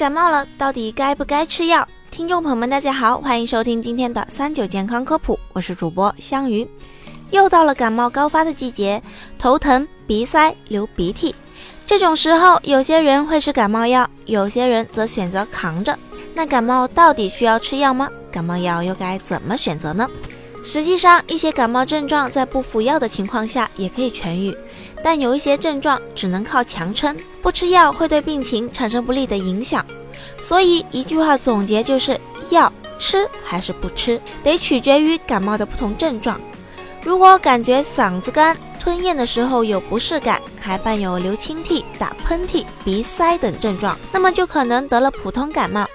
感冒了，到底该不该吃药？听众朋友们，大家好，欢迎收听今天的三九健康科普，我是主播香鱼。又到了感冒高发的季节，头疼、鼻塞、流鼻涕，这种时候，有些人会吃感冒药，有些人则选择扛着。那感冒到底需要吃药吗？感冒药又该怎么选择呢？实际上，一些感冒症状在不服药的情况下也可以痊愈。但有一些症状只能靠强撑，不吃药会对病情产生不利的影响。所以一句话总结就是：药吃还是不吃，得取决于感冒的不同症状。如果感觉嗓子干、吞咽的时候有不适感，还伴有流清涕、打喷嚏、鼻塞等症状，那么就可能得了普通感冒。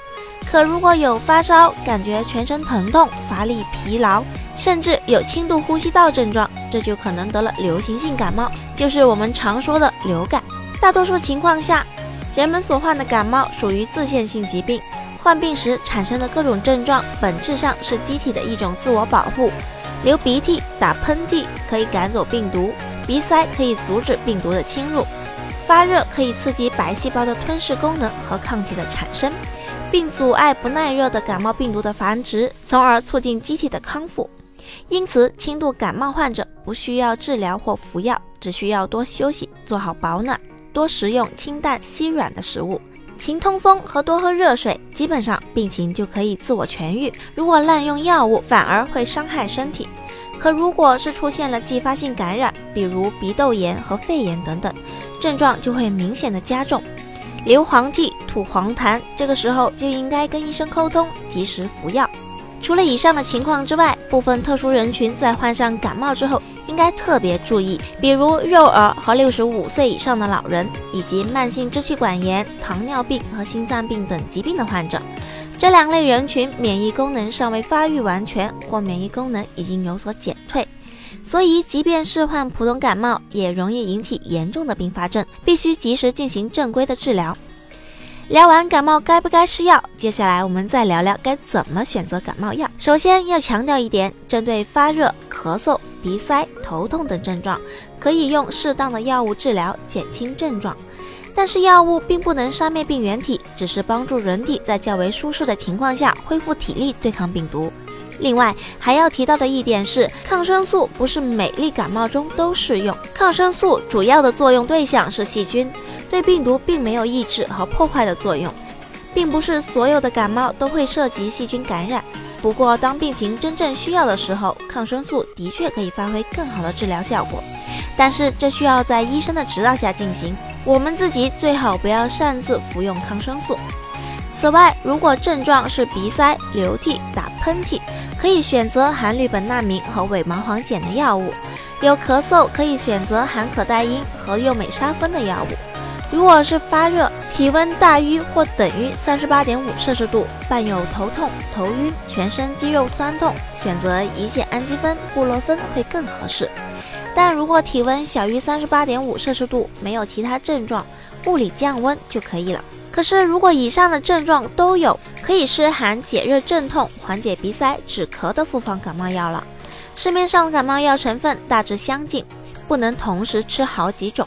可如果有发烧，感觉全身疼痛、乏力、疲劳，甚至有轻度呼吸道症状，这就可能得了流行性感冒，就是我们常说的流感。大多数情况下，人们所患的感冒属于自限性疾病，患病时产生的各种症状，本质上是机体的一种自我保护。流鼻涕、打喷嚏可以赶走病毒，鼻塞可以阻止病毒的侵入，发热可以刺激白细胞的吞噬功能和抗体的产生。并阻碍不耐热的感冒病毒的繁殖，从而促进机体的康复。因此，轻度感冒患者不需要治疗或服药，只需要多休息，做好保暖，多食用清淡稀软的食物，勤通风和多喝热水，基本上病情就可以自我痊愈。如果滥用药物，反而会伤害身体。可如果是出现了继发性感染，比如鼻窦炎和肺炎等等，症状就会明显的加重。流黄涕、吐黄痰，这个时候就应该跟医生沟通，及时服药。除了以上的情况之外，部分特殊人群在患上感冒之后，应该特别注意，比如幼儿和六十五岁以上的老人，以及慢性支气管炎、糖尿病和心脏病等疾病的患者。这两类人群免疫功能尚未发育完全，或免疫功能已经有所减退。所以，即便是患普通感冒，也容易引起严重的并发症，必须及时进行正规的治疗。聊完感冒该不该吃药，接下来我们再聊聊该怎么选择感冒药。首先要强调一点，针对发热、咳嗽、鼻塞、头痛等症状，可以用适当的药物治疗，减轻症状。但是药物并不能杀灭病原体，只是帮助人体在较为舒适的情况下恢复体力，对抗病毒。另外还要提到的一点是，抗生素不是每例感冒中都适用。抗生素主要的作用对象是细菌，对病毒并没有抑制和破坏的作用，并不是所有的感冒都会涉及细菌感染。不过，当病情真正需要的时候，抗生素的确可以发挥更好的治疗效果，但是这需要在医生的指导下进行。我们自己最好不要擅自服用抗生素。此外，如果症状是鼻塞、流涕、打喷嚏，可以选择含氯苯那明和伪麻黄碱的药物；有咳嗽，可以选择含可待因和右美沙芬的药物。如果是发热，体温大于或等于三十八点五摄氏度，伴有头痛、头晕、全身肌肉酸痛，选择乙酰氨基酚、布洛芬会更合适。但如果体温小于三十八点五摄氏度，没有其他症状，物理降温就可以了。可是，如果以上的症状都有，可以吃含解热镇痛、缓解鼻塞、止咳的复方感冒药了。市面上感冒药成分大致相近，不能同时吃好几种，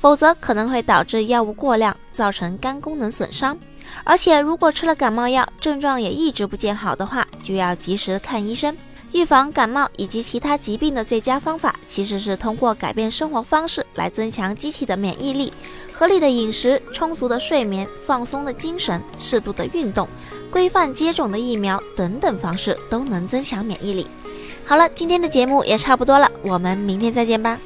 否则可能会导致药物过量，造成肝功能损伤。而且，如果吃了感冒药，症状也一直不见好的话，就要及时看医生。预防感冒以及其他疾病的最佳方法，其实是通过改变生活方式来增强机体的免疫力。合理的饮食、充足的睡眠、放松的精神、适度的运动、规范接种的疫苗等等方式，都能增强免疫力。好了，今天的节目也差不多了，我们明天再见吧。